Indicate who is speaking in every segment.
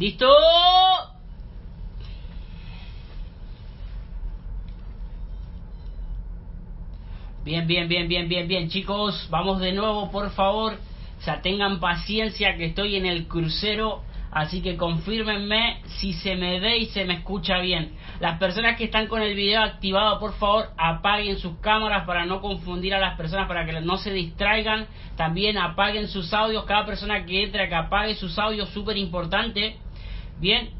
Speaker 1: ¿Listo? Bien, bien, bien, bien, bien, bien, chicos. Vamos de nuevo, por favor. O sea, tengan paciencia que estoy en el crucero. Así que confírmenme si se me ve y se me escucha bien. Las personas que están con el video activado, por favor, apaguen sus cámaras para no confundir a las personas, para que no se distraigan. También apaguen sus audios. Cada persona que entre, que apague sus audios, súper importante. Bien,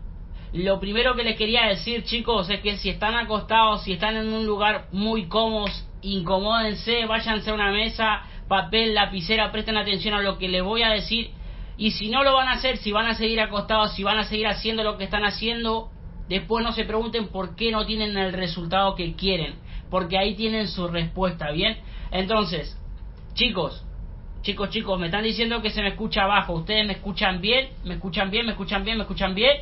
Speaker 1: lo primero que les quería decir, chicos, es que si están acostados, si están en un lugar muy cómodos, incomódense, váyanse a una mesa, papel, lapicera, presten atención a lo que les voy a decir. Y si no lo van a hacer, si van a seguir acostados, si van a seguir haciendo lo que están haciendo, después no se pregunten por qué no tienen el resultado que quieren, porque ahí tienen su respuesta, ¿bien? Entonces, chicos, chicos, chicos, me están diciendo que se me escucha abajo, ¿ustedes me escuchan bien? ¿Me escuchan bien? ¿Me escuchan bien? ¿Me escuchan bien?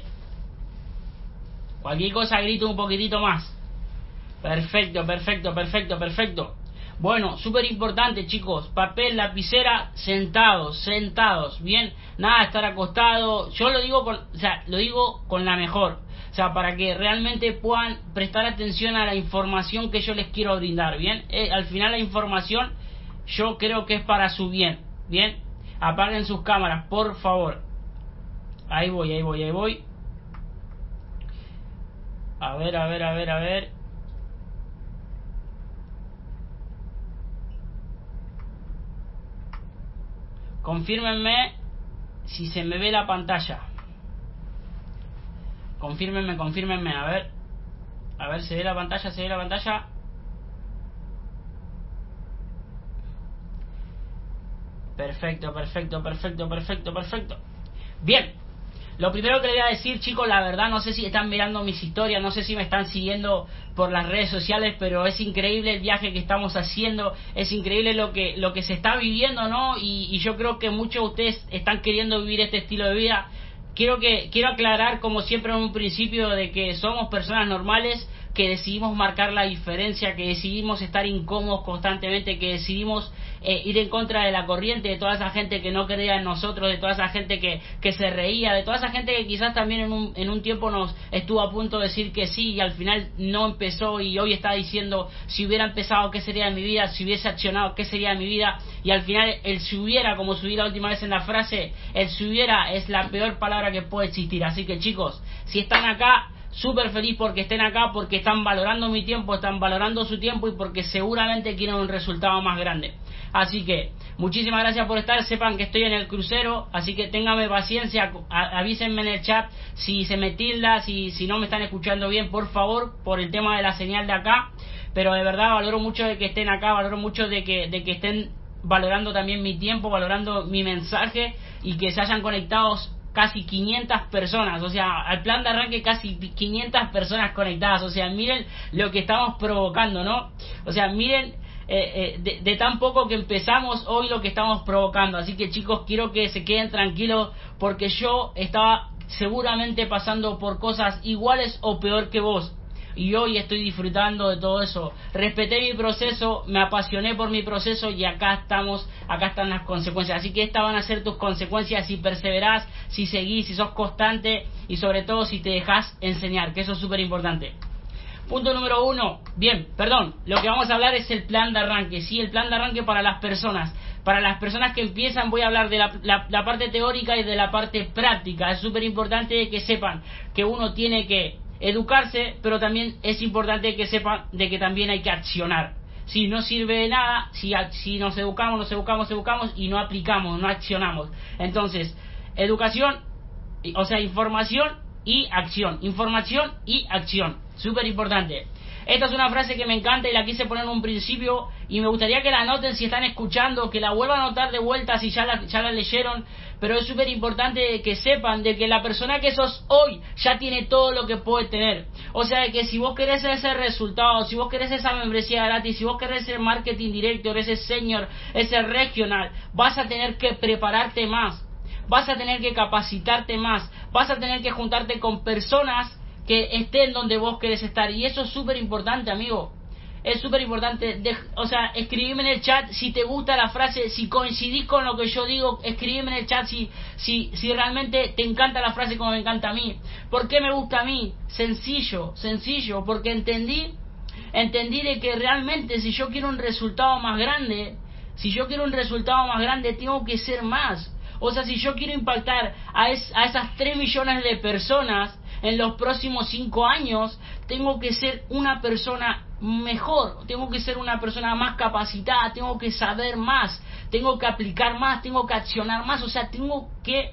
Speaker 1: Cualquier cosa grito un poquitito más. Perfecto, perfecto, perfecto, perfecto. Bueno, súper importante chicos, papel, lapicera, sentados, sentados, bien, nada estar acostado, yo lo digo con, o sea, lo digo con la mejor, o sea, para que realmente puedan prestar atención a la información que yo les quiero brindar, bien, eh, al final la información yo creo que es para su bien, bien, apaguen sus cámaras, por favor, ahí voy, ahí voy, ahí voy, a ver, a ver, a ver, a ver. Confírmenme si se me ve la pantalla. Confírmenme, confírmenme, a ver. A ver, ¿se ve la pantalla? ¿Se ve la pantalla? Perfecto, perfecto, perfecto, perfecto, perfecto. Bien, lo primero que le voy a decir, chicos, la verdad, no sé si están mirando mis historias, no sé si me están siguiendo por las redes sociales, pero es increíble el viaje que estamos haciendo, es increíble lo que, lo que se está viviendo, ¿no? Y, y yo creo que muchos de ustedes están queriendo vivir este estilo de vida. Quiero, que, quiero aclarar, como siempre en un principio, de que somos personas normales, que decidimos marcar la diferencia, que decidimos estar incómodos constantemente, que decidimos eh, ir en contra de la corriente, de toda esa gente que no creía en nosotros, de toda esa gente que, que se reía, de toda esa gente que quizás también en un, en un tiempo nos estuvo a punto de decir que sí y al final no empezó y hoy está diciendo si hubiera empezado qué sería de mi vida, si hubiese accionado qué sería de mi vida y al final el si hubiera, como subí la última vez en la frase, el si hubiera es la peor palabra que puede existir. Así que chicos, si están acá, súper feliz porque estén acá, porque están valorando mi tiempo, están valorando su tiempo y porque seguramente quieren un resultado más grande. Así que muchísimas gracias por estar, sepan que estoy en el crucero, así que ténganme paciencia, avísenme en el chat si se me tilda, si, si no me están escuchando bien, por favor, por el tema de la señal de acá, pero de verdad valoro mucho de que estén acá, valoro mucho de que, de que estén valorando también mi tiempo, valorando mi mensaje y que se hayan conectado casi 500 personas, o sea, al plan de arranque casi 500 personas conectadas, o sea, miren lo que estamos provocando, ¿no? O sea, miren eh, eh, de, de, tan poco que empezamos hoy lo que estamos provocando, así que chicos, quiero que se queden tranquilos porque yo estaba seguramente pasando por cosas iguales o peor que vos. Y hoy estoy disfrutando de todo eso. Respeté mi proceso, me apasioné por mi proceso y acá estamos, acá están las consecuencias. Así que estas van a ser tus consecuencias si perseverás, si seguís, si sos constante y sobre todo si te dejas enseñar, que eso es súper importante. Punto número uno. Bien, perdón. Lo que vamos a hablar es el plan de arranque. Sí, el plan de arranque para las personas. Para las personas que empiezan voy a hablar de la, parte teórica y de la parte práctica. Es súper importante que sepan que uno tiene que educarse, pero también es importante que sepan de que también hay que accionar. Si no sirve de nada, si, si nos educamos, nos educamos, educamos y no aplicamos, no accionamos. Entonces, educación, o sea, información y acción. Información y acción. Súper importante. Esta es una frase que me encanta y la quise poner en un principio y me gustaría que la anoten si están escuchando, que la vuelvan a anotar de vuelta si ya la, leyeron, pero es súper importante que sepan de que la persona que sos hoy ya tiene todo lo que puede tener. O sea, de que si vos querés ese resultado, si vos querés esa membresía gratis, si vos querés ser marketing director, ese senior, ese regional, vas a tener que prepararte más, vas a tener que capacitarte más, vas a tener que juntarte con personas que estén donde vos querés estar. Y eso es súper importante, amigo. Es súper importante. O sea, escribime en el chat si te gusta la frase, si coincidís con lo que yo digo, escribime en el chat si, si, si realmente te encanta la frase como me encanta a mí. ¿Por qué me gusta a mí? Sencillo, sencillo, porque entendí, entendí de que realmente si yo quiero un resultado más grande, si yo quiero un resultado más grande, tengo que ser más. O sea, si yo quiero impactar a, a esas 3 millones de personas, en los próximos cinco años tengo que ser una persona mejor, tengo que ser una persona más capacitada, tengo que saber más, tengo que aplicar más, tengo que accionar más, o sea, tengo que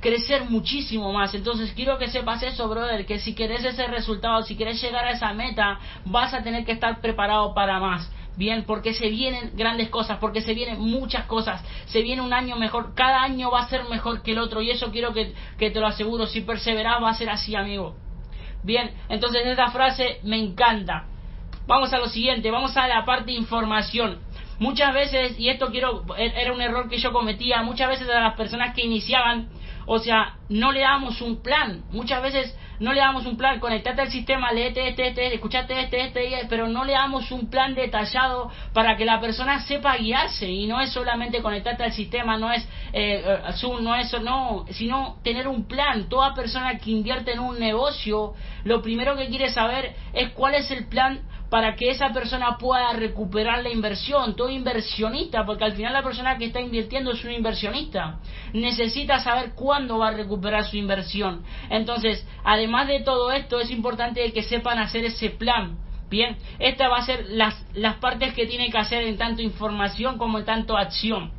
Speaker 1: crecer muchísimo más. Entonces quiero que sepas eso, brother, que si querés ese resultado, si querés llegar a esa meta, vas a tener que estar preparado para más. Bien, porque se vienen grandes cosas, porque se vienen muchas cosas, se viene un año mejor, cada año va a ser mejor que el otro y eso quiero que, que te lo aseguro, si perseverás va a ser así, amigo. Bien, entonces esta frase me encanta. Vamos a lo siguiente, vamos a la parte de información. Muchas veces, y esto quiero, era un error que yo cometía, muchas veces a las personas que iniciaban, o sea, no le damos un plan. Muchas veces no le damos un plan, conectate al sistema, leete este, este, escuchate este, este, pero no le damos un plan detallado para que la persona sepa guiarse y no es solamente conectarte al sistema, no es eh, eh Zoom, no es no, sino tener un plan. Toda persona que invierte en un negocio, lo primero que quiere saber es cuál es el plan para que esa persona pueda recuperar la inversión. Todo inversionista, porque al final la persona que está invirtiendo es un inversionista. Necesita saber cuándo va a recuperar su inversión. Entonces, además de todo esto, es importante que sepan hacer ese plan. Bien, esta va a ser las, las partes que tiene que hacer en tanto información como en tanto acción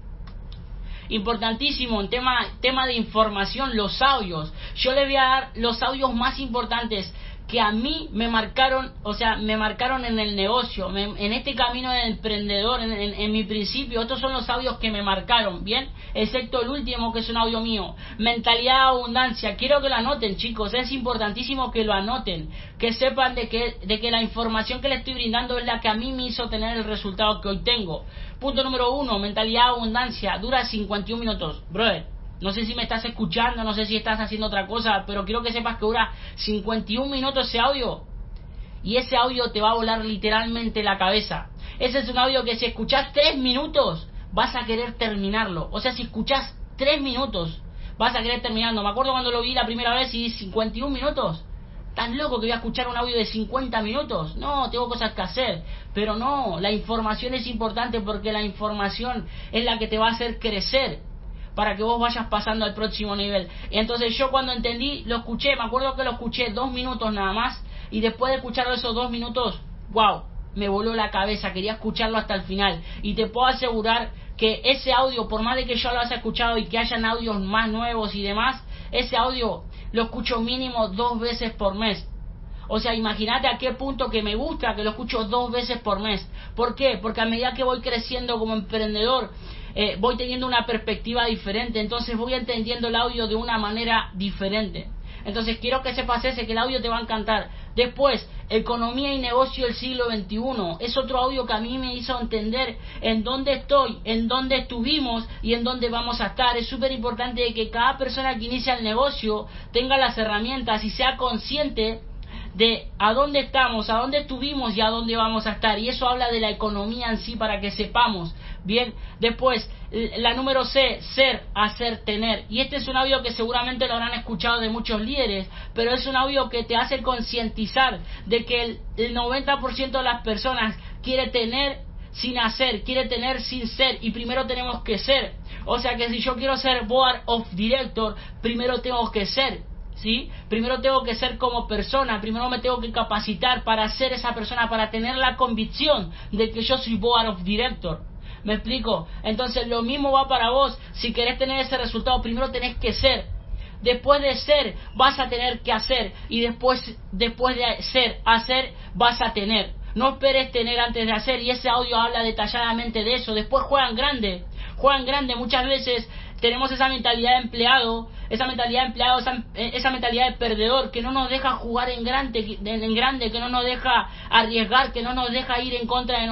Speaker 1: importantísimo en tema, tema de información, los audios. Yo le voy a dar los audios más importantes que a mí me marcaron, o sea, me marcaron en el negocio, en este camino de emprendedor, en, mi principio. Estos son los audios que me marcaron, ¿bien? Excepto el último, que es un audio mío. Mentalidad de abundancia. Quiero que lo anoten, chicos. Es importantísimo que lo anoten. Que sepan de que, de que la información que les estoy brindando es la que a mí me hizo tener el resultado que hoy tengo. Punto número uno, mentalidad de abundancia. Dura 51 minutos. Brother no sé si me estás escuchando, no sé si estás haciendo otra cosa, pero quiero que sepas que dura 51 minutos ese audio. Y ese audio te va a volar literalmente la cabeza. Ese es un audio que si escuchas 3 minutos, vas a querer terminarlo. O sea, si escuchas 3 minutos, vas a querer terminarlo. Me acuerdo cuando lo vi la primera vez y 51 minutos. ¿Estás loco que voy a escuchar un audio de 50 minutos? No, tengo cosas que hacer. Pero no, la información es importante porque la información es la que te va a hacer crecer para que vos vayas pasando al próximo nivel. Entonces yo cuando entendí, lo escuché, me acuerdo que lo escuché dos minutos nada más, y después de escuchar esos dos minutos, wow, me voló la cabeza, quería escucharlo hasta el final. Y te puedo asegurar que ese audio, por más de que yo lo haya escuchado y que hayan audios más nuevos y demás, ese audio lo escucho mínimo dos veces por mes. O sea, imagínate a qué punto que me gusta que lo escucho dos veces por mes. ¿Por qué? Porque a medida que voy creciendo como emprendedor, eh, voy teniendo una perspectiva diferente, entonces voy entendiendo el audio de una manera diferente. Entonces quiero que sepas ese, que el audio te va a encantar. Después, Economía y Negocio del siglo XXI. Es otro audio que a mí me hizo entender en dónde estoy, en dónde estuvimos y en dónde vamos a estar. Es súper importante que cada persona que inicia el negocio tenga las herramientas y sea consciente de a dónde estamos, a dónde estuvimos y a dónde vamos a estar. Y eso habla de la economía en sí para que sepamos. Bien, después, la número C, ser, hacer, tener. Y este es un audio que seguramente lo habrán escuchado de muchos líderes, pero es un audio que te hace concientizar de que el, el 90% de las personas quiere tener sin hacer, quiere tener sin ser y primero tenemos que ser. O sea que si yo quiero ser board of director, primero tengo que ser. ¿Sí? Primero tengo que ser como persona, primero me tengo que capacitar para ser esa persona, para tener la convicción de que yo soy board of director. ¿Me explico? Entonces lo mismo va para vos. Si querés tener ese resultado, primero tenés que ser. Después de ser, vas a tener que hacer. Y después, después de ser, hacer, vas a tener. No esperes tener antes de hacer. Y ese audio habla detalladamente de eso. Después juegan grande. Juegan grande. Muchas veces tenemos esa mentalidad de empleado, esa mentalidad de empleado, esa, mentalidad de perdedor que no nos deja jugar en grande, en grande, que no nos deja arriesgar, que no nos deja ir en contra de,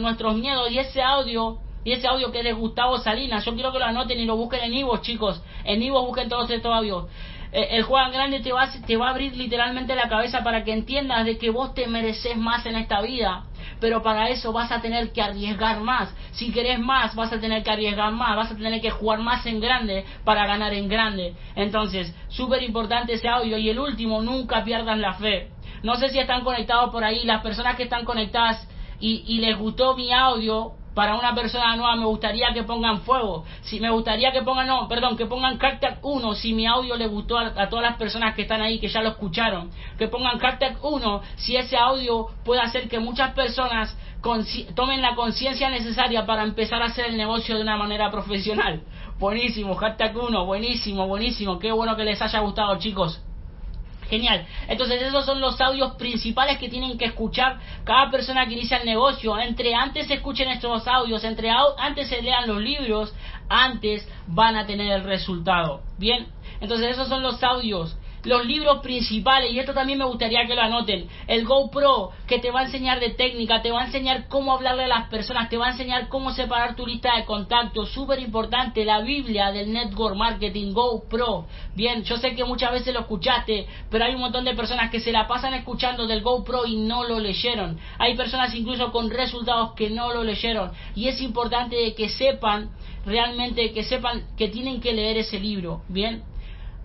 Speaker 1: nuestros miedos. Y ese audio, y ese audio que es de Gustavo Salinas, yo quiero que lo anoten y lo busquen en Ivo, chicos. En Ivo busquen todos estos audios. Eh, el Juan Grande te va, te va a abrir literalmente la cabeza para que entiendas de que vos te mereces más en esta vida. Pero para eso vas a tener que arriesgar más. Si querés más, vas a tener que arriesgar más. Vas a tener que jugar más en grande para ganar en grande. Entonces, súper importante ese audio. Y el último, nunca pierdan la fe. No sé si están conectados por ahí. Las personas que están conectadas y, y les gustó mi audio, para una persona nueva me gustaría que pongan fuego. Si me gustaría que pongan, no, perdón, que pongan carta 1 si mi audio le gustó a, todas las personas que están ahí, que ya lo escucharon. Que pongan carta 1 si ese audio puede hacer que muchas personas tomen la conciencia necesaria para empezar a hacer el negocio de una manera profesional. Buenísimo, hashtag 1, buenísimo, buenísimo. Qué bueno que les haya gustado, chicos. Genial. Entonces esos son los audios principales que tienen que escuchar cada persona que inicia el negocio. Entre antes escuchen estos audios, entre antes se lean los libros, antes van a tener el resultado. Bien. Entonces esos son los audios los libros principales, y esto también me gustaría que lo anoten, el GoPro, que te va a enseñar de técnica, te va a enseñar cómo hablarle a las personas, te va a enseñar cómo separar tu lista de contactos, súper importante, la Biblia del Network Marketing, GoPro. Bien, yo sé que muchas veces lo escuchaste, pero hay un montón de personas que se la pasan escuchando del GoPro y no lo leyeron. Hay personas incluso con resultados que no lo leyeron, y es importante que sepan realmente que sepan que tienen que leer ese libro, ¿bien?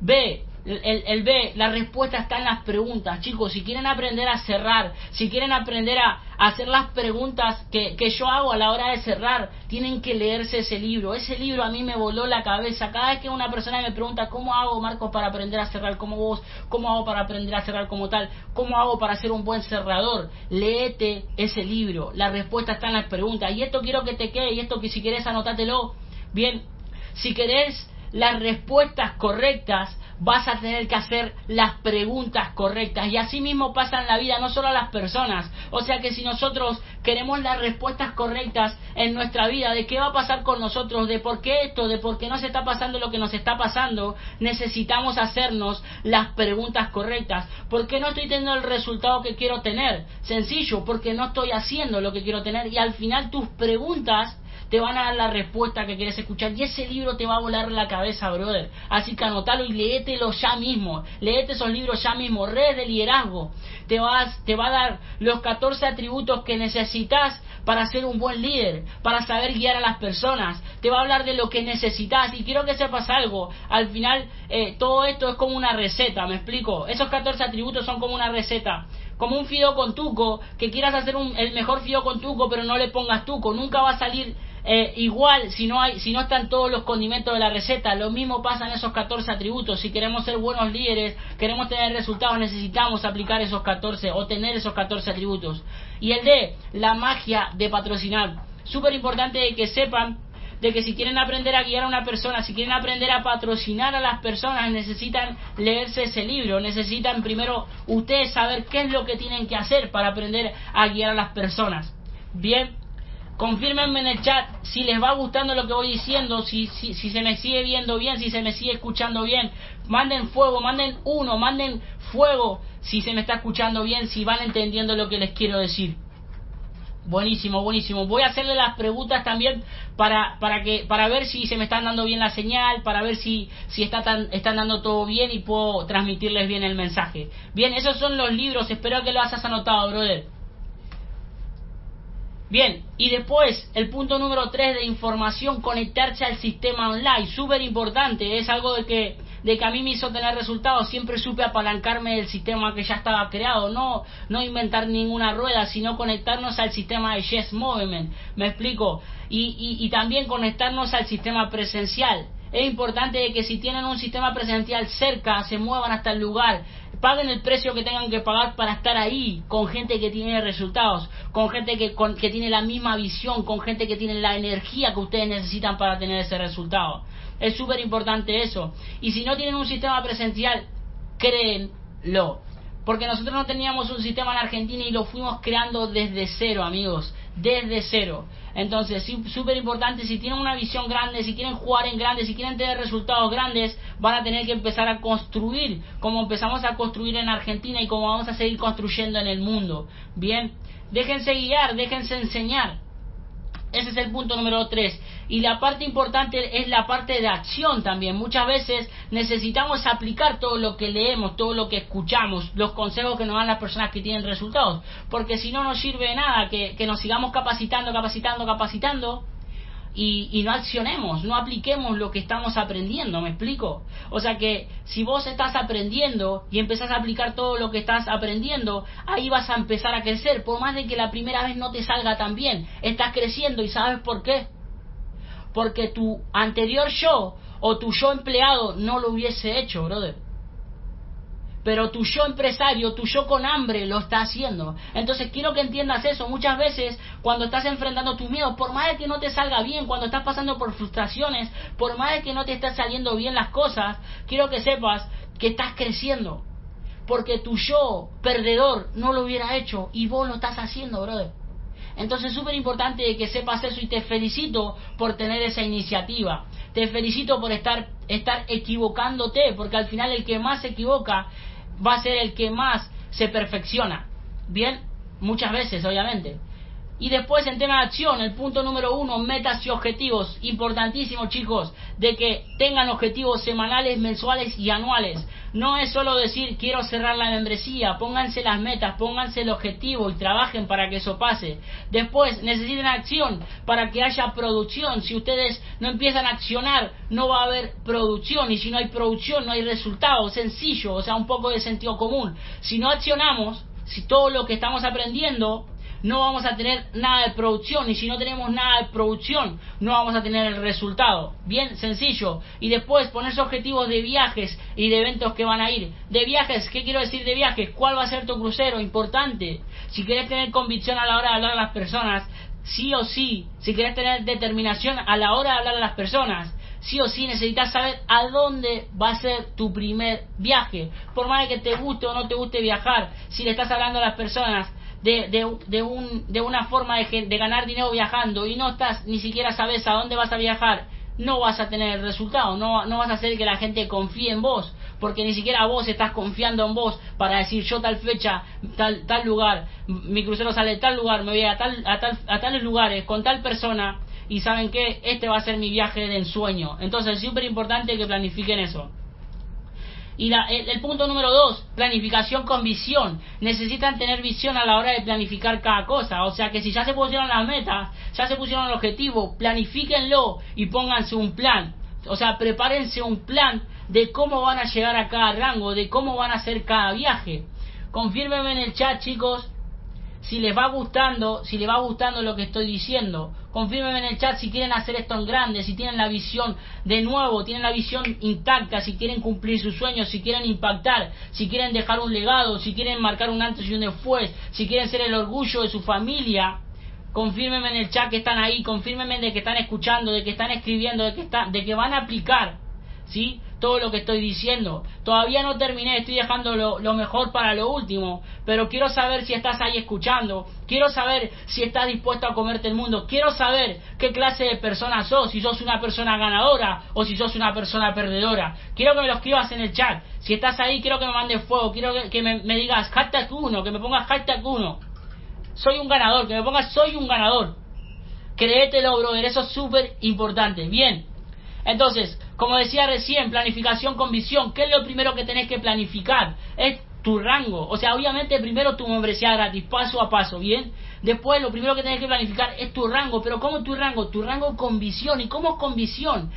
Speaker 1: B, el, el, B, la respuesta está en las preguntas, chicos. Si quieren aprender a cerrar, si quieren aprender a, hacer las preguntas que, que, yo hago a la hora de cerrar, tienen que leerse ese libro. Ese libro a mí me voló la cabeza. Cada vez que una persona me pregunta, ¿cómo hago, Marcos, para aprender a cerrar como vos? ¿Cómo hago para aprender a cerrar como tal? ¿Cómo hago para ser un buen cerrador? Léete ese libro. La respuesta está en las preguntas. Y esto quiero que te quede, y esto que si querés anotátelo. Bien, si querés las respuestas correctas, vas a tener que hacer las preguntas correctas. Y así mismo pasa en la vida, no solo a las personas. O sea que si nosotros queremos las respuestas correctas en nuestra vida, de qué va a pasar con nosotros, de por qué esto, de por qué nos está pasando lo que nos está pasando, necesitamos hacernos las preguntas correctas. ¿Por qué no estoy teniendo el resultado que quiero tener? Sencillo, porque no estoy haciendo lo que quiero tener. Y al final tus preguntas te van a dar la respuesta que quieres escuchar y ese libro te va a volar la cabeza, brother. Así que anotalo y léetelo ya mismo. Léete esos libros ya mismo. Redes de liderazgo. Te, vas, te va a dar los 14 atributos que necesitas para ser un buen líder, para saber guiar a las personas. Te va a hablar de lo que necesitas y quiero que sepas algo. Al final, eh, todo esto es como una receta, ¿me explico? Esos 14 atributos son como una receta como un fido con tuco, que quieras hacer un, el mejor fido con tuco, pero no le pongas tuco, nunca va a salir eh, igual si no hay si no están todos los condimentos de la receta lo mismo pasa en esos 14 atributos. Si queremos ser buenos líderes queremos tener resultados necesitamos aplicar esos 14 o tener esos 14 atributos. Y el D la magia de patrocinar. Súper importante que sepan de que si quieren aprender a guiar a una persona, si quieren aprender a patrocinar a las personas, necesitan leerse ese libro, necesitan primero ustedes saber qué es lo que tienen que hacer para aprender a guiar a las personas. Bien, Confírmenme en el chat si les va gustando lo que voy diciendo, si, si, si, se me sigue viendo bien, si se me sigue escuchando bien. Manden fuego, manden uno, manden fuego si se me está escuchando bien, si van entendiendo lo que les quiero decir. Buenísimo, buenísimo. Voy a hacerle las preguntas también para, para que para ver si se me están dando bien la señal, para ver si si está tan, están dando todo bien y puedo transmitirles bien el mensaje. Bien, esos son los libros. Espero que lo hayas anotado, brother. Bien, y después el punto número 3 de información, conectarse al sistema online, súper importante, es algo de que, de que a mí me hizo tener resultados, siempre supe apalancarme del sistema que ya estaba creado, no, no inventar ninguna rueda, sino conectarnos al sistema de Yes Movement, me explico, y, y, y también conectarnos al sistema presencial. Es importante que si tienen un sistema presencial cerca, se muevan hasta el lugar, paguen el precio que tengan que pagar para estar ahí con gente que tiene resultados, con gente que, que tiene la misma visión, con gente que tiene la energía que ustedes necesitan para tener ese resultado. Es súper importante eso. Y si no tienen un sistema presencial, créenlo. Porque nosotros no teníamos un sistema en Argentina y lo fuimos creando desde cero, amigos. Desde cero. Entonces, súper importante, si tienen una visión grande, si quieren jugar en grande, si quieren tener resultados grandes, van a tener que empezar a construir, como empezamos a construir en Argentina y como vamos a seguir construyendo en el mundo. Bien, déjense guiar, déjense enseñar. Ese es el punto número tres. Y la parte importante es la parte de acción también. Muchas veces necesitamos aplicar todo lo que leemos, todo lo que escuchamos, los consejos que nos dan las personas que tienen resultados. Porque si no nos sirve de nada que, que nos sigamos capacitando, capacitando, capacitando y, no accionemos, no apliquemos lo que estamos aprendiendo, ¿me explico? O sea que si vos estás aprendiendo y empezás a aplicar todo lo que estás aprendiendo, ahí vas a empezar a crecer, por más de que la primera vez no te salga tan bien, estás creciendo y sabes por qué. Porque tu anterior yo o tu yo empleado no lo hubiese hecho, brother pero tu yo empresario, tu yo con hambre lo está haciendo. Entonces quiero que entiendas eso. Muchas veces cuando estás enfrentando tus miedos, por más de que no te salga bien, cuando estás pasando por frustraciones, por más de que no te estén saliendo bien las cosas, quiero que sepas que estás creciendo. Porque tu yo perdedor no lo hubiera hecho y vos lo estás haciendo, brother. Entonces es súper importante que sepas eso y te felicito por tener esa iniciativa. Te felicito por estar, estar equivocándote, porque al final el que más se equivoca va a ser el que más se perfecciona. Bien, muchas veces, obviamente. Y después en tema de acción, el punto número uno, metas y objetivos. Importantísimo chicos, de que tengan objetivos semanales, mensuales y anuales. No es solo decir quiero cerrar la membresía, pónganse las metas, pónganse el objetivo y trabajen para que eso pase. Después necesitan acción para que haya producción. Si ustedes no empiezan a accionar, no va a haber producción y si no hay producción no hay resultado. Sencillo, o sea, un poco de sentido común. Si no accionamos, si todo lo que estamos aprendiendo no vamos a tener nada de producción y si no tenemos nada de producción no vamos a tener el resultado. Bien sencillo. Y después ponerse objetivos de viajes y de eventos que van a ir. De viajes, ¿qué quiero decir de viajes? ¿Cuál va a ser tu crucero? Importante. Si quieres tener convicción a la hora de hablar a las personas, sí o sí, si quieres tener determinación a la hora de hablar a las personas, sí o sí necesitas saber a dónde va a ser tu primer viaje. Por más que te guste o no te guste viajar, si le estás hablando a las personas, de, de, de, un, de una forma de, de ganar dinero viajando y no estás ni siquiera sabes a dónde vas a viajar, no vas a tener resultado, no, no vas a hacer que la gente confíe en vos, porque ni siquiera vos estás confiando en vos para decir yo tal fecha, tal, tal lugar, mi crucero sale de tal lugar, me voy a, tal, a, tal, a tales lugares con tal persona y saben que este va a ser mi viaje de ensueño. Entonces es súper importante que planifiquen eso. Y el, punto número dos, planificación con visión. Necesitan tener visión a la hora de planificar cada cosa. O sea que si ya se pusieron las metas, ya se pusieron el objetivo, planifíquenlo y pónganse un plan. O sea, prepárense un plan de cómo van a llegar a cada rango, de cómo van a hacer cada viaje. Confírmenme en el chat, chicos, si les va gustando, si les va gustando lo que estoy diciendo. Confírmenme en el chat si quieren hacer esto en grande, si tienen la visión de nuevo, tienen la visión intacta, si quieren cumplir sus sueños, si quieren impactar, si quieren dejar un legado, si quieren marcar un antes y un después, si quieren ser el orgullo de su familia. Confírmenme en el chat que están ahí, confírmenme de que están escuchando, de que están escribiendo, de que, están, de que van a aplicar. ¿Sí? Todo lo que estoy diciendo. Todavía no terminé, estoy dejando lo, mejor para lo último, pero quiero saber si estás ahí escuchando, quiero saber si estás dispuesto a comerte el mundo, quiero saber qué clase de persona sos, si sos una persona ganadora o si sos una persona perdedora. Quiero que me lo escribas en el chat. Si estás ahí, quiero que me mandes fuego, quiero que, me, me, digas hashtag 1, que me pongas hashtag 1. Soy un ganador, que me pongas soy un ganador. Créetelo, brother, eso es súper importante. Bien. Entonces, como decía recién, planificación con visión. ¿Qué es lo primero que tenés que planificar? Es tu rango. O sea, obviamente primero tu membresía gratis, paso a paso, ¿bien? Después lo primero que tenés que planificar es tu rango. Pero ¿cómo tu rango? Tu rango con visión. ¿Y cómo con visión?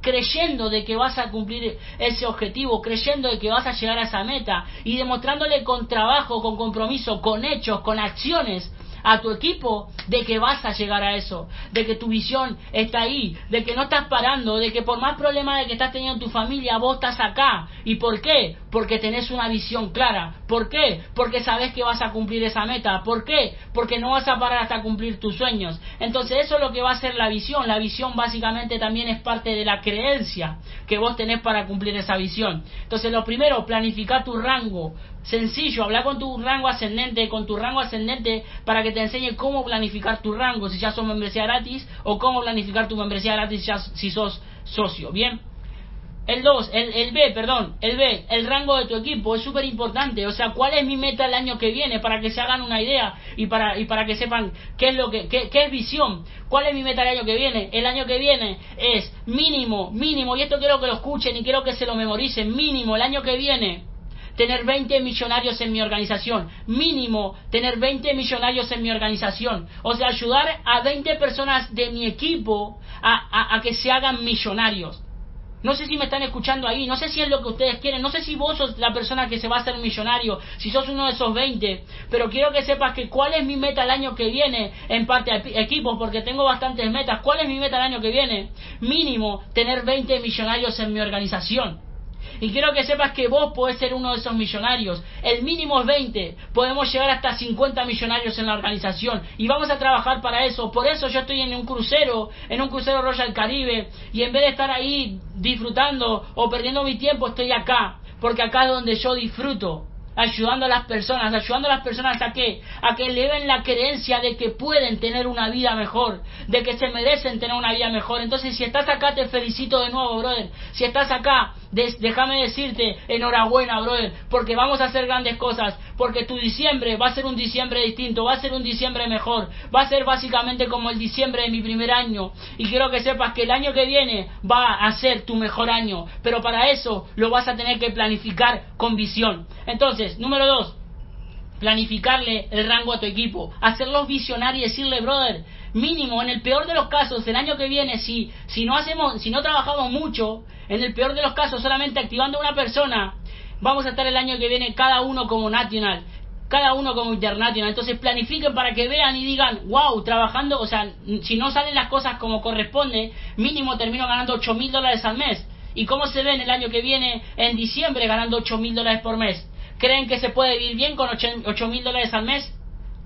Speaker 1: creyendo de que vas a cumplir ese objetivo, creyendo de que vas a llegar a esa meta y demostrándole con trabajo, con compromiso, con hechos, con acciones a tu equipo de que vas a llegar a eso, de que tu visión está ahí, de que no estás parando, de que por más problemas de que estás teniendo en tu familia, vos estás acá. ¿Y por qué? Porque tenés una visión clara. ¿Por qué? Porque sabes que vas a cumplir esa meta. ¿Por qué? Porque no vas a parar hasta cumplir tus sueños. Entonces eso es lo que va a ser la visión. La visión básicamente también es parte de la creencia que vos tenés para cumplir esa visión. Entonces lo primero, planificar tu rango, Sencillo, habla con tu rango ascendente, con tu rango ascendente para que te enseñe cómo planificar tu rango si ya sos membresía gratis o cómo planificar tu membresía gratis si sos socio. Bien. El 2, el, el, B, perdón, el B, el rango de tu equipo es súper importante. O sea, ¿cuál es mi meta el año que viene? Para que se hagan una idea y para, y para que sepan qué es lo que, qué, qué es visión. ¿Cuál es mi meta el año que viene? El año que viene es mínimo, mínimo, y esto quiero que lo escuchen y quiero que se lo memoricen, mínimo, el año que viene tener 20 millonarios en mi organización. Mínimo, tener 20 millonarios en mi organización. O sea, ayudar a 20 personas de mi equipo a, que se hagan millonarios. No sé si me están escuchando ahí, no sé si es lo que ustedes quieren, no sé si vos sos la persona que se va a hacer millonario, si sos uno de esos 20, pero quiero que sepas que cuál es mi meta el año que viene en parte de equipos, porque tengo bastantes metas. ¿Cuál es mi meta el año que viene? Mínimo, tener 20 millonarios en mi organización. Y quiero que sepas que vos podés ser uno de esos millonarios. El mínimo es 20. Podemos llegar hasta 50 millonarios en la organización. Y vamos a trabajar para eso. Por eso yo estoy en un crucero, en un crucero Royal Caribe. Y en vez de estar ahí disfrutando o perdiendo mi tiempo, estoy acá. Porque acá es donde yo disfruto ayudando a las personas, ayudando a las personas a que, a que eleven la creencia de que pueden tener una vida mejor, de que se merecen tener una vida mejor. Entonces, si estás acá, te felicito de nuevo, brother. Si estás acá, déjame decirte, enhorabuena, brother, porque vamos a hacer grandes cosas, porque tu diciembre va a ser un diciembre distinto, va a ser un diciembre mejor, va a ser básicamente como el diciembre de mi primer año. Y quiero que sepas que el año que viene va a ser tu mejor año, pero para eso lo vas a tener que planificar con visión. Entonces, número dos, planificarle el rango a tu equipo, hacerlos visionar y decirle, brother, mínimo, en el peor de los casos, el año que viene, si, si no hacemos, si no trabajamos mucho, en el peor de los casos, solamente activando una persona, vamos a estar el año que viene cada uno como nacional, cada uno como internacional. Entonces planifiquen para que vean y digan, wow, trabajando, o sea, si no salen las cosas como corresponde, mínimo termino ganando 8 mil dólares al mes. ¿Y cómo se ven el año que viene, en diciembre, ganando 8 mil dólares por mes? ¿Creen que se puede vivir bien con 8 mil dólares al mes?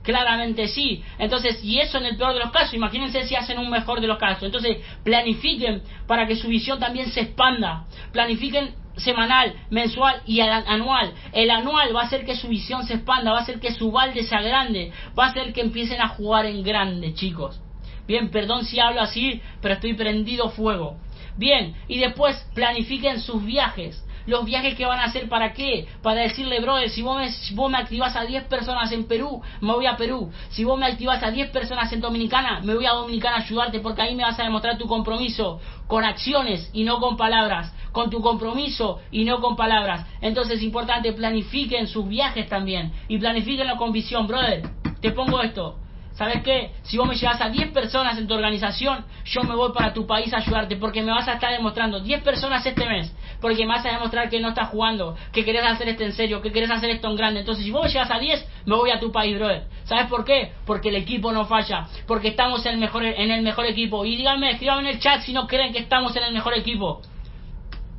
Speaker 1: Claramente sí. Entonces, y eso en el peor de los casos, imagínense si hacen un mejor de los casos. Entonces, planifiquen para que su visión también se expanda. Planifiquen semanal, mensual y anual. El anual va a hacer que su visión se expanda, va a hacer que su balde sea grande, va a hacer que empiecen a jugar en grande, chicos. Bien, perdón si hablo así, pero estoy prendido fuego. Bien, y después planifiquen sus viajes los viajes que van a hacer para qué, para decirle, brother, si vos me, si vos me activas a 10 personas en Perú, me voy a Perú, si vos me activas a 10 personas en Dominicana, me voy a Dominicana a ayudarte porque ahí me vas a demostrar tu compromiso con acciones y no con palabras, con tu compromiso y no con palabras. Entonces es importante, planifiquen sus viajes también y planifiquenlo con visión, brother. Te pongo esto, ¿Sabes qué? Si vos me llevas a 10 personas en tu organización, yo me voy para tu país a ayudarte porque me vas a estar demostrando 10 personas este mes, porque me vas a demostrar que no estás jugando, que querés hacer esto en serio, que querés hacer esto en grande. Entonces, si vos me llevas a 10, me voy a tu país, brother. ¿Sabes por qué? Porque el equipo no falla, porque estamos en el mejor, en el mejor equipo. Y díganme, escríbanme en el chat si no creen que estamos en el mejor equipo.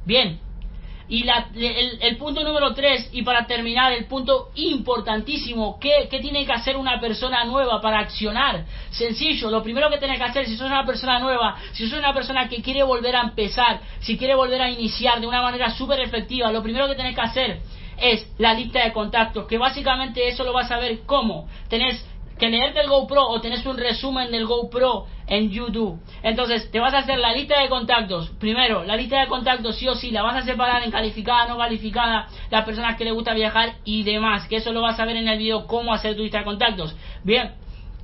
Speaker 1: Bien, y el, punto número tres, y para terminar, el punto importantísimo, ¿qué, tiene que hacer una persona nueva para accionar? Sencillo, lo primero que tiene que hacer, si sos una persona nueva, si sos una persona que quiere volver a empezar, si quiere volver a iniciar de una manera súper efectiva, lo primero que tenés que hacer es la lista de contactos, que básicamente eso lo vas a ver cómo. Tenés que leerte el GoPro o tenés un resumen del GoPro en YouTube. Entonces, te vas a hacer la lista de contactos. Primero, la lista de contactos sí o sí la vas a separar en calificada, no calificada, las personas que les gusta viajar y demás. Que eso lo vas a ver en el video cómo hacer tu lista de contactos. Bien.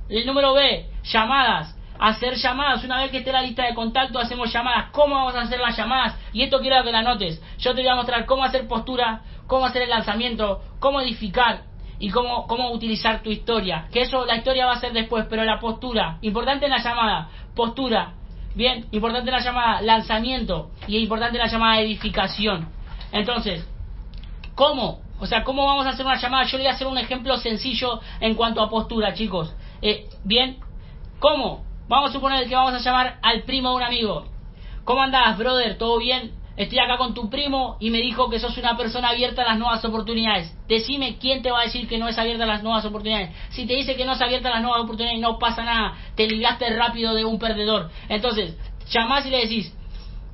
Speaker 1: El número B, llamadas hacer llamadas. Una vez que esté la lista de contactos, hacemos llamadas. ¿Cómo vamos a hacer las llamadas? Y esto quiero que la notes. Yo te voy a mostrar cómo hacer postura, cómo hacer el lanzamiento, cómo edificar y cómo, cómo utilizar tu historia. Que eso, la historia va a ser después, pero la postura. Importante en la llamada, postura. Bien, importante en la llamada, lanzamiento. Y importante en la llamada, edificación. Entonces, ¿cómo? O sea, ¿cómo vamos a hacer una llamada? Yo le voy a hacer un ejemplo sencillo en cuanto a postura, chicos. Eh, bien, ¿cómo? Vamos a suponer que vamos a llamar al primo de un amigo. ¿Cómo andás, brother? ¿Todo bien? Estoy acá con tu primo y me dijo que sos una persona abierta a las nuevas oportunidades. Decime quién te va a decir que no es abierta a las nuevas oportunidades. Si te dice que no es abierta a las nuevas oportunidades, no pasa nada. Te ligaste rápido de un perdedor. Entonces, llamás y le decís,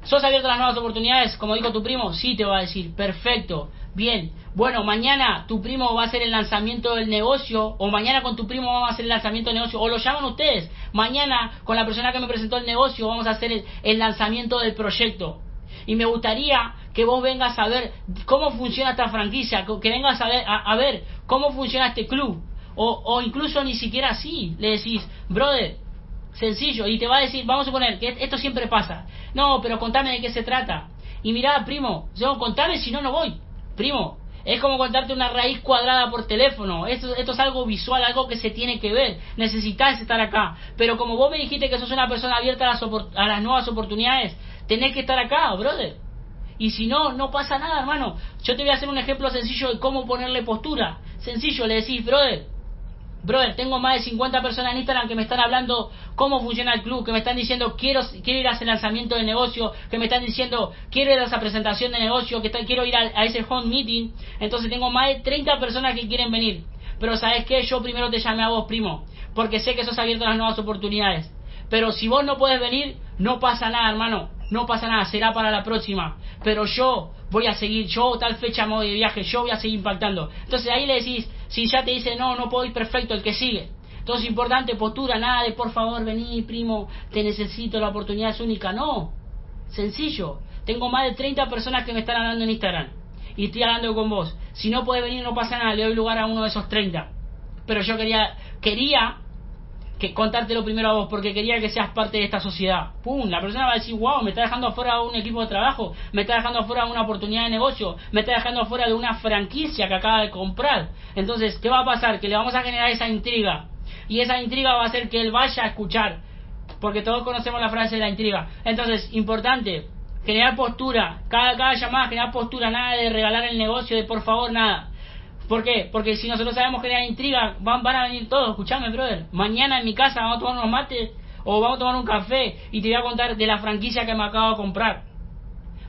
Speaker 1: ¿sos abierto a las nuevas oportunidades? Como dijo tu primo, sí te va a decir. Perfecto. Bien, bueno, mañana tu primo va a hacer el lanzamiento del negocio, o mañana con tu primo vamos a hacer el lanzamiento del negocio, o lo llaman ustedes. Mañana con la persona que me presentó el negocio vamos a hacer el, lanzamiento del proyecto. Y me gustaría que vos vengas a ver cómo funciona esta franquicia, que vengas a ver, a, ver cómo funciona este club. O, o incluso ni siquiera así, le decís, brother, sencillo, y te va a decir, vamos a suponer que esto siempre pasa. No, pero contame de qué se trata. Y mirá, primo, yo contame si no, no voy. Primo, es como contarte una raíz cuadrada por teléfono. Esto, esto es algo visual, algo que se tiene que ver. Necesitas estar acá. Pero como vos me dijiste que sos una persona abierta a las, a las nuevas oportunidades, tenés que estar acá, brother. Y si no, no pasa nada, hermano. Yo te voy a hacer un ejemplo sencillo de cómo ponerle postura. Sencillo, le decís, brother, Brother, tengo más de 50 personas en Instagram que me están hablando cómo funciona el club, que me están diciendo quiero, quiero ir a ese lanzamiento de negocio, que me están diciendo quiero ir a esa presentación de negocio, que quiero ir a, ese home meeting. Entonces tengo más de 30 personas que quieren venir. Pero ¿sabes qué? Yo primero te llamé a vos, primo, porque sé que sos abierto a las nuevas oportunidades. Pero si vos no puedes venir, no pasa nada, hermano. No pasa nada, será para la próxima. Pero yo voy a seguir, yo tal fecha modo de viaje, yo voy a seguir impactando. Entonces ahí le decís, si ya te dice no, no puedo ir perfecto, el que sigue. Entonces importante, postura, nada de por favor vení primo, te necesito, la oportunidad es única. No, sencillo. Tengo más de 30 personas que me están hablando en Instagram y estoy hablando con vos. Si no puede venir no pasa nada, le doy lugar a uno de esos 30. Pero yo quería, quería que contártelo primero a vos porque quería que seas parte de esta sociedad. ¡Pum! La persona va a decir, wow, me está dejando afuera de un equipo de trabajo, me está dejando afuera de una oportunidad de negocio, me está dejando afuera de una franquicia que acaba de comprar. Entonces, ¿qué va a pasar? Que le vamos a generar esa intriga. Y esa intriga va a hacer que él vaya a escuchar. Porque todos conocemos la frase de la intriga. Entonces, importante, generar postura. Cada, cada llamada, generar postura. Nada de regalar el negocio, de por favor, nada ¿Por qué? Porque si nosotros sabemos generar intriga, van, a venir todos. Escuchame, brother. Mañana en mi casa vamos a tomar unos mates o vamos a tomar un café y te voy a contar de la franquicia que me acabo de comprar.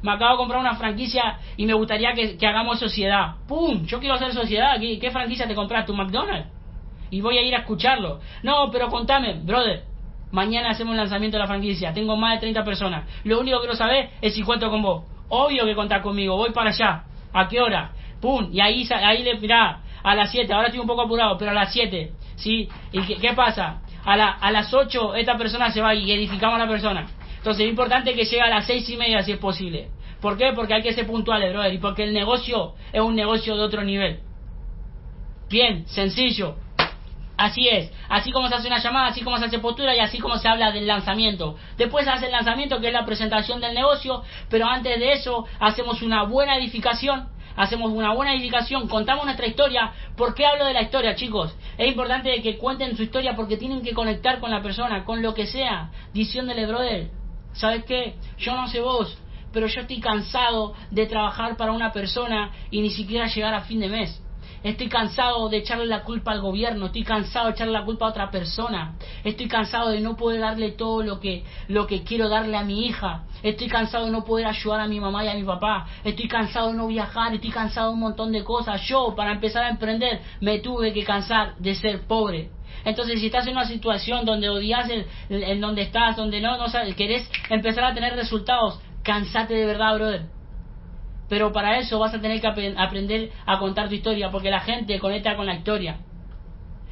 Speaker 1: Me acabo de comprar una franquicia y me gustaría que, hagamos sociedad. ¡Pum! Yo quiero hacer sociedad. ¿Qué, ¿Qué, franquicia te compraste? ¿Tu McDonald's? Y voy a ir a escucharlo. No, pero contame, brother. Mañana hacemos el lanzamiento de la franquicia. Tengo más de 30 personas. Lo único que no sabés es si cuento con vos. Obvio que contás conmigo. Voy para allá. ¿A qué hora? ¡Pum! Y ahí, ahí le, mirá, a las 7, ahora estoy un poco apurado, pero a las 7, ¿sí? ¿Y qué, pasa? A, la, a las 8 esta persona se va y edificamos a la persona. Entonces es importante que llegue a las seis y media si es posible. ¿Por qué? Porque hay que ser puntuales, brother, y porque el negocio es un negocio de otro nivel. Bien, sencillo. Así es, así como se hace una llamada, así como se hace postura y así como se habla del lanzamiento. Después se hace el lanzamiento que es la presentación del negocio, pero antes de eso hacemos una buena edificación hacemos una buena edificación, contamos nuestra historia. ¿Por qué hablo de la historia, chicos? Es importante que cuenten su historia porque tienen que conectar con la persona, con lo que sea. Diciéndole, brother, ¿sabes qué? Yo no sé vos, pero yo estoy cansado de trabajar para una persona y ni siquiera llegar a fin de mes. Estoy cansado de echarle la culpa al gobierno, estoy cansado de echarle la culpa a otra persona. Estoy cansado de no poder darle todo lo que, lo que quiero darle a mi hija. Estoy cansado de no poder ayudar a mi mamá y a mi papá. Estoy cansado de no viajar, estoy cansado de un montón de cosas. Yo, para empezar a emprender, me tuve que cansar de ser pobre. Entonces, si estás en una situación donde odias el, en donde estás, donde no, no sabes, querés empezar a tener resultados, cansate de verdad, brother pero para eso vas a tener que aprender a contar tu historia, porque la gente conecta con la historia.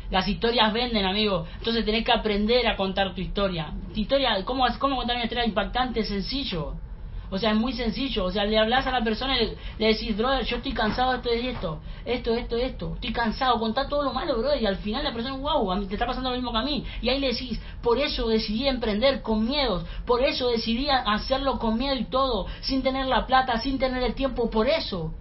Speaker 1: Las historias venden, amigo. Entonces tenés que aprender a contar tu historia. Tu historia, ¿cómo, cómo contar una historia impactante, sencillo? O sea, es muy sencillo. O sea, le hablas a la persona y le, decís, brother, yo estoy cansado de esto, de esto, esto, esto, esto. Estoy cansado, contá todo lo malo, brother. Y al final la persona, wow, a mí te está pasando lo mismo que a mí. Y ahí le decís, por eso decidí emprender con miedos. Por eso decidí hacerlo con miedo y todo. Sin tener la plata, sin tener el tiempo. Por eso.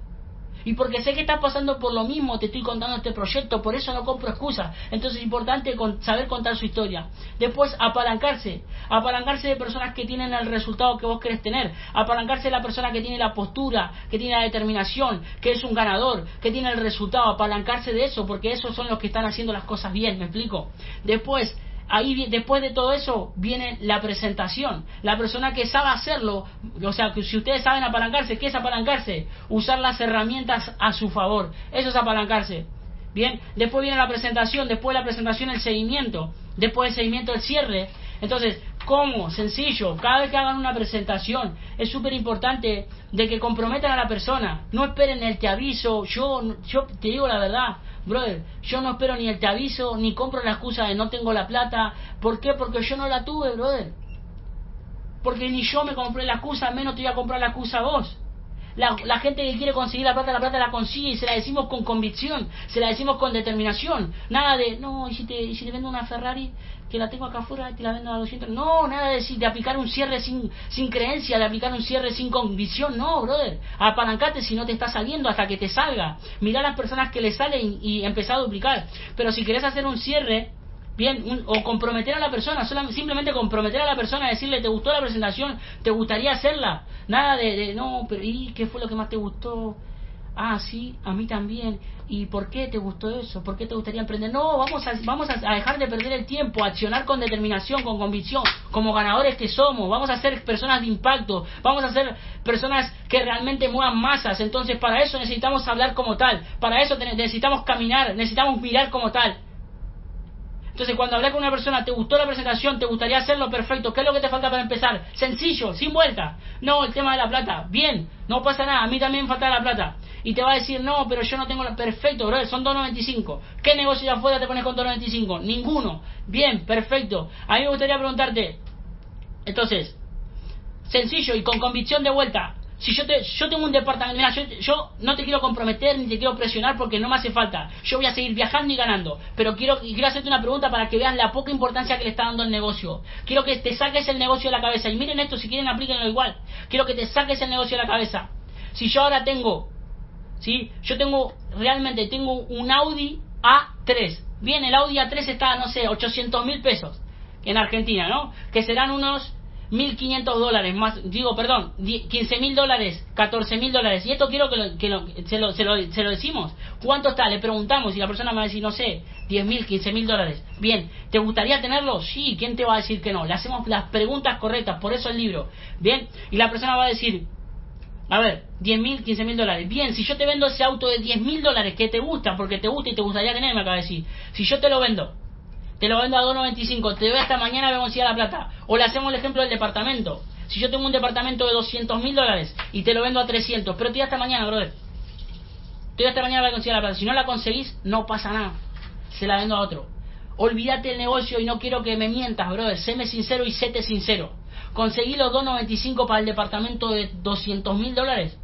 Speaker 1: Y porque sé que estás pasando por lo mismo, te estoy contando este proyecto, por eso no compro excusas. Entonces es importante saber contar su historia. Después, apalancarse. Apalancarse de personas que tienen el resultado que vos querés tener. Apalancarse de la persona que tiene la postura, que tiene la determinación, que es un ganador, que tiene el resultado. Apalancarse de eso, porque esos son los que están haciendo las cosas bien, ¿me explico? Después, ahí después de todo eso viene la presentación. La persona que sabe hacerlo, o sea, si ustedes saben apalancarse, ¿qué es apalancarse? Usar las herramientas a su favor. Eso es apalancarse. Bien, después viene la presentación, después de la presentación el seguimiento, después del seguimiento el cierre. Entonces, ¿cómo? Sencillo, cada vez que hagan una presentación es súper importante de que comprometan a la persona. No esperen el te aviso, yo, yo te digo la verdad, brother, yo no espero ni el te aviso, ni compro la excusa de no tengo la plata. ¿Por qué? Porque yo no la tuve, brother. Porque ni yo me compré la excusa, menos te voy a comprar la excusa vos. La, la, gente que quiere conseguir la plata, la plata la consigue y se la decimos con convicción, se la decimos con determinación. Nada de, no, y si te, y si te vendo una Ferrari, que la tengo acá afuera, te la vendo a 200. No, nada de, de aplicar un cierre sin, sin creencia, de aplicar un cierre sin convicción. No, brother. Apalancate si no te está saliendo hasta que te salga. Mirá las personas que le salen y, y a duplicar. Pero si querés hacer un cierre, bien, o comprometer a la persona, simplemente comprometer a la persona, decirle, ¿te gustó la presentación? ¿Te gustaría hacerla? Nada de, no, pero ¿y qué fue lo que más te gustó? Ah, sí, a mí también. ¿Y por qué te gustó eso? ¿Por qué te gustaría emprender? No, vamos a, vamos a dejar de perder el tiempo, a accionar con determinación, con convicción, como ganadores que somos. Vamos a ser personas de impacto, vamos a ser personas que realmente muevan masas. Entonces, para eso necesitamos hablar como tal, para eso necesitamos caminar, necesitamos mirar como tal. Entonces, cuando hablas con una persona, ¿te gustó la presentación? ¿Te gustaría hacerlo perfecto? ¿Qué es lo que te falta para empezar? Sencillo, sin vuelta. No, el tema de la plata. Bien, no pasa nada. A mí también falta la plata. Y te va a decir, no, pero yo no tengo la... Perfecto, bro, son 2.95. ¿Qué negocio de afuera te pones con 2.95? Ninguno. Bien, perfecto. A mí me gustaría preguntarte, entonces, sencillo y con convicción de vuelta, si yo, te, yo tengo un departamento, mira, yo, no te quiero comprometer ni te quiero presionar porque no me hace falta. Yo voy a seguir viajando y ganando. Pero quiero, quiero hacerte una pregunta para que veas la poca importancia que le está dando el negocio. Quiero que te saques el negocio de la cabeza. Y miren esto, si quieren aplíquenlo igual. Quiero que te saques el negocio de la cabeza. Si yo ahora tengo, ¿sí? Yo tengo, realmente tengo un Audi A3. Bien, el Audi A3 está, no sé, 800 mil pesos en Argentina, ¿no? Que serán unos 1.500 dólares, más, digo, perdón, 15.000 dólares, 14.000 dólares. Y esto quiero que, lo, que lo, se, lo, se, lo, decimos. ¿Cuánto está? Le preguntamos y la persona me va a decir, no sé, 10.000, 15.000 dólares. Bien, ¿te gustaría tenerlo? Sí, ¿quién te va a decir que no? Le hacemos las preguntas correctas, por eso el libro. Bien, y la persona va a decir, a ver, 10.000, 15.000 dólares. Bien, si yo te vendo ese auto de 10.000 dólares que te gusta, porque te gusta y te gustaría tener, me acaba de decir. Si yo te lo vendo te lo vendo a 2.95, te doy hasta mañana, vemos si a la plata. O le hacemos el ejemplo del departamento. Si yo tengo un departamento de 200 mil dólares y te lo vendo a 300, pero te doy hasta mañana, brother. Te doy hasta mañana para conseguir la plata. Si no la conseguís, no pasa nada. Se la vendo a otro. Olvídate el negocio y no quiero que me mientas, brother. Séme sincero y séte sincero. Conseguí los 2.95 para el departamento de 200 mil dólares.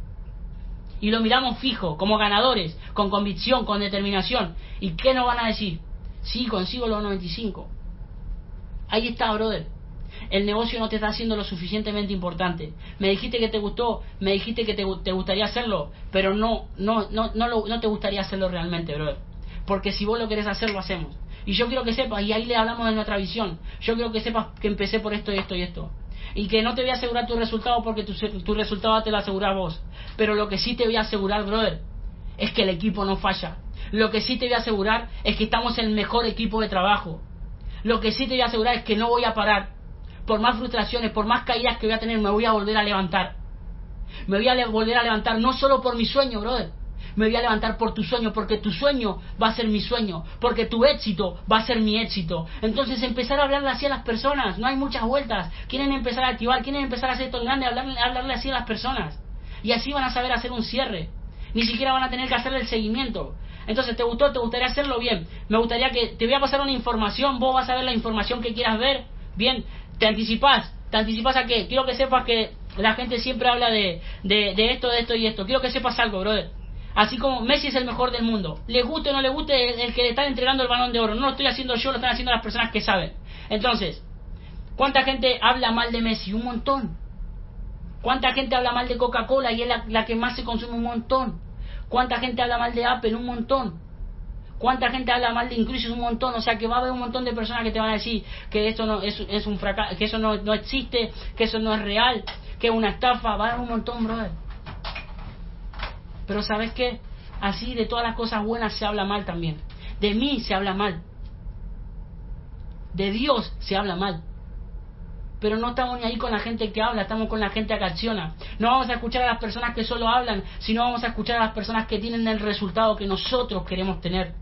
Speaker 1: Y lo miramos fijo, como ganadores, con convicción, con determinación. ¿Y qué nos van a decir? Sí, consigo los 95. Ahí está, brother. El negocio no te está haciendo lo suficientemente importante. Me dijiste que te gustó, me dijiste que te, gustaría hacerlo, pero no, no, no, no, lo, no te gustaría hacerlo realmente, brother. Porque si vos lo querés hacer, lo hacemos. Y yo quiero que sepas, y ahí le hablamos de nuestra visión, yo quiero que sepas que empecé por esto y esto y esto. Y que no te voy a asegurar tu resultado porque tu, tu resultado te lo asegura vos. Pero lo que sí te voy a asegurar, brother, es que el equipo no falla. Lo que sí te voy a asegurar es que estamos en el mejor equipo de trabajo. Lo que sí te voy a asegurar es que no voy a parar. Por más frustraciones, por más caídas que voy a tener, me voy a volver a levantar. Me voy a volver a levantar no solo por mi sueño, brother. Me voy a levantar por tu sueño, porque tu sueño va a ser mi sueño, porque tu éxito va a ser mi éxito. Entonces empezar a hablarle así a las personas, no hay muchas vueltas. Quieren empezar a activar, quieren empezar a hacer esto grande, hablarle, hablarle así a las personas. Y así van a saber hacer un cierre. Ni siquiera van a tener que hacerle el seguimiento. Entonces, ¿te gustó? ¿Te gustaría hacerlo? Bien. Me gustaría que te voy a pasar una información, vos vas a ver la información que quieras ver. Bien, te anticipás. ¿Te anticipas a qué? Quiero que sepas que la gente siempre habla de, de, esto, de esto y esto. Quiero que sepas algo, brother. Así como Messi es el mejor del mundo. Le guste o no le guste el, que le están entregando el balón de oro. No lo estoy haciendo yo, lo están haciendo las personas que saben. Entonces, ¿cuánta gente habla mal de Messi? Un montón. ¿Cuánta gente habla mal de Coca-Cola y es la, la, que más se consume un montón? ¿Cuánta gente habla mal de Apple? Un montón. ¿Cuánta gente habla mal de Inclusive? Un montón. O sea que va a haber un montón de personas que te van a decir que esto no es, es un fracaso, que eso no, no existe, que eso no es real, que es una estafa. Va a haber un montón, brother. Pero ¿sabes qué? Así de todas las cosas buenas se habla mal también. De mí se habla mal. De Dios se habla mal. Pero no estamos ni ahí con la gente que habla, estamos con la gente que acciona. No vamos a escuchar a las personas que solo hablan, sino vamos a escuchar a las personas que tienen el resultado que nosotros queremos tener.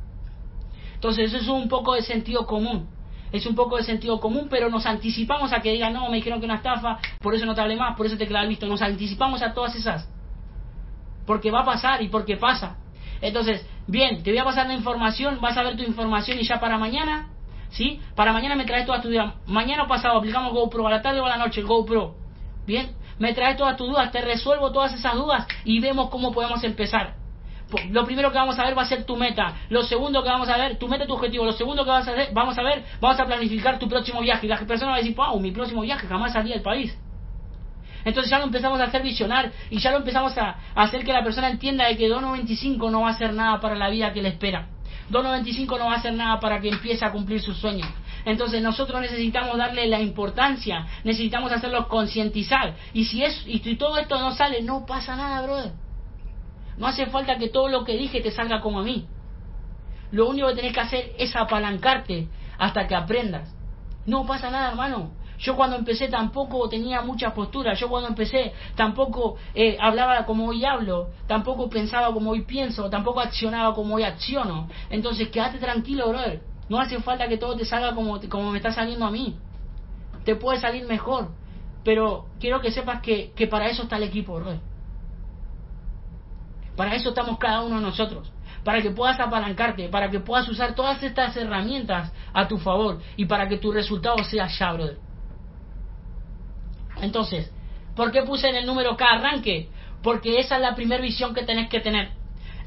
Speaker 1: Entonces eso es un poco de sentido común. Es un poco de sentido común, pero nos anticipamos a que digan, no, me dijeron que una estafa, por eso no te hablé más, por eso te quedaba visto. Nos anticipamos a todas esas. Porque va a pasar y porque pasa. Entonces, bien, te voy a pasar la información, vas a ver tu información y ya para mañana ¿sí? Para mañana me traes todas tus dudas. Mañana pasado aplicamos GoPro, a la tarde o a la noche GoPro. Bien, me traes todas tus dudas, te resuelvo todas esas dudas y vemos cómo podemos empezar. Lo primero que vamos a ver va a ser tu meta. Lo segundo que vamos a ver, tu meta, tu objetivo. Lo segundo que vamos a ver, vamos a ver, vamos a planificar tu próximo viaje. Y la persona va a decir, wow, mi próximo viaje jamás salí del país. Entonces ya lo empezamos a hacer visionar y ya lo empezamos a, hacer que la persona entienda de que 2.95 no va a hacer nada para la vida que le espera. 2.95 no va a hacer nada para que empiece a cumplir sus sueños. Entonces nosotros necesitamos darle la importancia, necesitamos hacerlo concientizar. Y si, es, y si todo esto no sale, no pasa nada, brother. No hace falta que todo lo que dije te salga como a mí. Lo único que tenés que hacer es apalancarte hasta que aprendas. No pasa nada, hermano. Yo cuando empecé tampoco tenía mucha postura. Yo cuando empecé tampoco eh, hablaba como hoy hablo. Tampoco pensaba como hoy pienso. Tampoco accionaba como hoy acciono. Entonces quédate tranquilo, brother. No hace falta que todo te salga como, como me está saliendo a mí. Te puede salir mejor. Pero quiero que sepas que, que para eso está el equipo, brother. Para eso estamos cada uno de nosotros para que puedas apalancarte, para que puedas usar todas estas herramientas a tu favor y para que tu resultado sea ya, brother. Entonces, ¿por qué puse en el número K arranque? Porque esa es la primera visión que tenés que tener.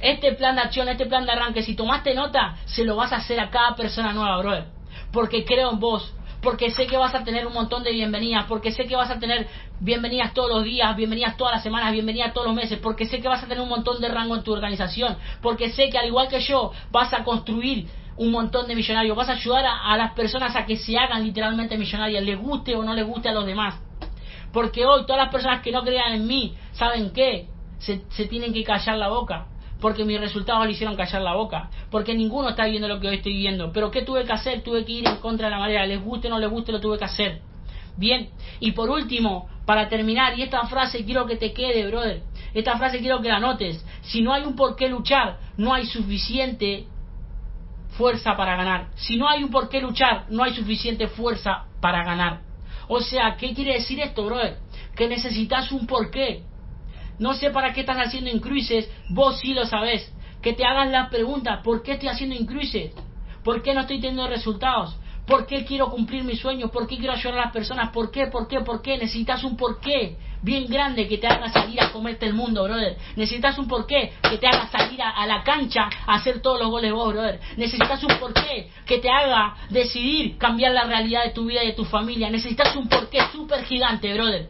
Speaker 1: Este plan de acción, este plan de arranque, si tomaste nota, se lo vas a hacer a cada persona nueva, brother. Porque creo en vos, porque sé que vas a tener un montón de bienvenidas, porque sé que vas a tener bienvenidas todos los días, bienvenidas todas las semanas, bienvenidas todos los meses, porque sé que vas a tener un montón de rango en tu organización, porque sé que al igual que yo vas a construir un montón de millonarios, vas a ayudar a, a las personas a que se hagan literalmente millonarias, les guste o no les guste a los demás. Porque hoy todas las personas que no crean en mí, ¿saben qué? Se, se tienen que callar la boca. Porque mis resultados le hicieron callar la boca. Porque ninguno está viendo lo que hoy estoy viendo. Pero ¿qué tuve que hacer? Tuve que ir en contra de la manera. Les guste o no les guste, lo tuve que hacer. Bien. Y por último, para terminar, y esta frase quiero que te quede, brother. Esta frase quiero que la notes. Si no hay un por qué luchar, no hay suficiente fuerza para ganar. Si no hay un por qué luchar, no hay suficiente fuerza para ganar. O sea, ¿qué quiere decir esto, brother? Que necesitas un porqué. No sé para qué estás haciendo incruises, vos sí lo sabés. Que te hagas la pregunta, ¿por qué estoy haciendo incruises? ¿Por qué no estoy teniendo resultados? ¿Por qué quiero cumplir mis sueños? ¿Por qué quiero ayudar a las personas? ¿Por qué? ¿Por qué? ¿Por qué? Necesitas un porqué bien grande que te haga salir a comerte el mundo, brother. Necesitas un porqué que te haga salir a, la cancha a hacer todos los goles vos, brother. Necesitas un porqué que te haga decidir cambiar la realidad de tu vida y de tu familia. Necesitas un porqué súper gigante, brother.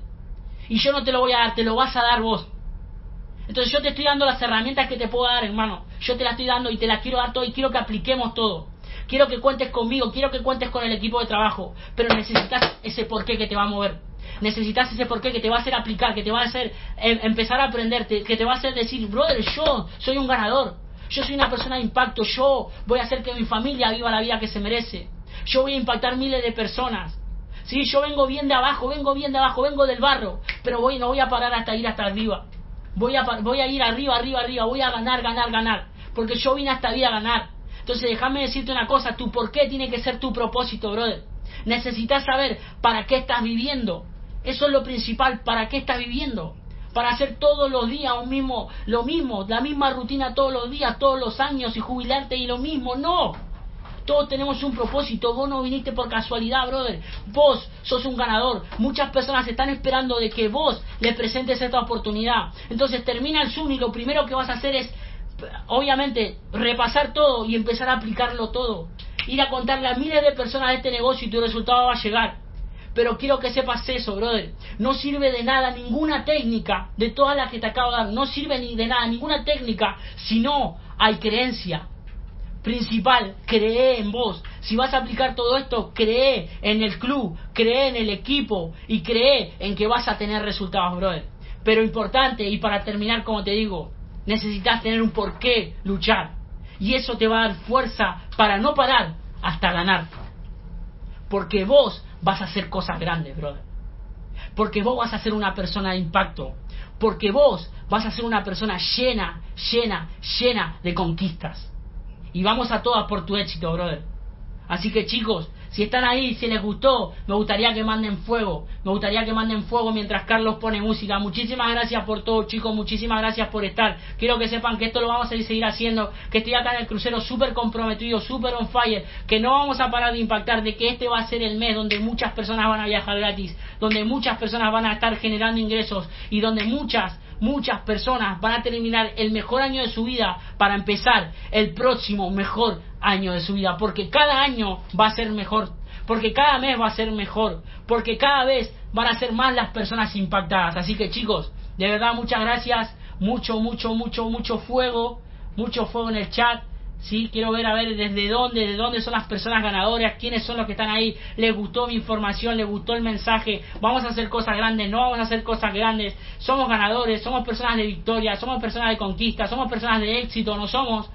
Speaker 1: Y yo no te lo voy a dar, te lo vas a dar vos. Entonces yo te estoy dando las herramientas que te puedo dar, hermano. Yo te las estoy dando y te las quiero dar todo y quiero que apliquemos todo. Quiero que cuentes conmigo, quiero que cuentes con el equipo de trabajo, pero necesitas ese porqué que te va a mover. Necesitas ese porqué que te va a hacer aplicar, que te va a hacer em, empezar a aprender, que te va a hacer decir, brother, yo soy un ganador, yo soy una persona de impacto, yo voy a hacer que mi familia viva la vida que se merece, yo voy a impactar miles de personas. Sí, yo vengo bien de abajo, vengo bien de abajo, vengo del barro, pero voy, no voy a parar hasta ir hasta arriba. Voy a, voy a ir arriba, arriba, arriba, voy a ganar, ganar, ganar, porque yo vine hasta vida a ganar. Entonces déjame decirte una cosa, tu por qué tiene que ser tu propósito, brother. Necesitas saber para qué estás viviendo. Eso es lo principal, para qué estás viviendo. para hacer todos los días un mismo, lo mismo, la misma rutina todos los días, todos los años y jubilarte y lo mismo. No. Todos tenemos un propósito. Vos no viniste por casualidad, brother. Vos sos un ganador. Muchas personas están esperando de que vos les presentes esta oportunidad. Entonces termina el Zoom y lo primero que vas a hacer es, obviamente, repasar todo y empezar a aplicarlo todo. Ir a contarle a miles de personas este negocio y tu resultado va a llegar. Pero quiero que sepas eso, brother. No sirve de nada ninguna técnica de todas las que te acabo de dar. No sirve ni de nada ninguna técnica si no hay creencia principal, cree en vos. Si vas a aplicar todo esto, cree en el club, cree en el equipo y cree en que vas a tener resultados, brother. Pero importante, y para terminar, como te digo, necesitas tener un porqué luchar. Y eso te va a dar fuerza para no parar hasta ganar. Porque vos vas a hacer cosas grandes, brother. Porque vos vas a ser una persona de impacto. Porque vos vas a ser una persona llena, llena, llena de conquistas. Y vamos a todas por tu éxito, brother. Así que chicos, si están ahí, si les gustó, me gustaría que manden fuego. Me gustaría que manden fuego mientras Carlos pone música. Muchísimas gracias por todo, chicos. Muchísimas gracias por estar. Quiero que sepan que esto lo vamos a seguir haciendo. Que estoy acá en el crucero súper comprometido, súper on fire. Que no vamos a parar de impactar. De que este va a ser el mes donde muchas personas van a viajar gratis. Donde muchas personas van a estar generando ingresos. Y donde muchas muchas personas van a terminar el mejor año de su vida para empezar el próximo mejor año de su vida, porque cada año va a ser mejor, porque cada mes va a ser mejor, porque cada vez van a ser más las personas impactadas. Así que chicos, de verdad muchas gracias, mucho, mucho, mucho, mucho fuego, mucho fuego en el chat. Sí, quiero ver a ver desde dónde, de dónde son las personas ganadoras, quiénes son los que están ahí, les gustó mi información, les gustó el mensaje, vamos a hacer cosas grandes, no vamos a hacer cosas grandes, somos ganadores, somos personas de victoria, somos personas de conquista, somos personas de éxito, no somos,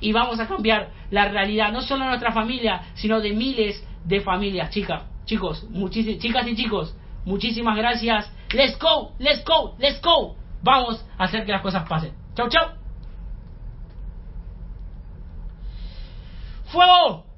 Speaker 1: y vamos a cambiar la realidad, no solo de nuestra familia, sino de miles de familias, chicas, chicos, chicas y chicos, muchísimas gracias, let's go, let's go, let's go, vamos a hacer que las cosas pasen. Chau, chau. ¡Fuego!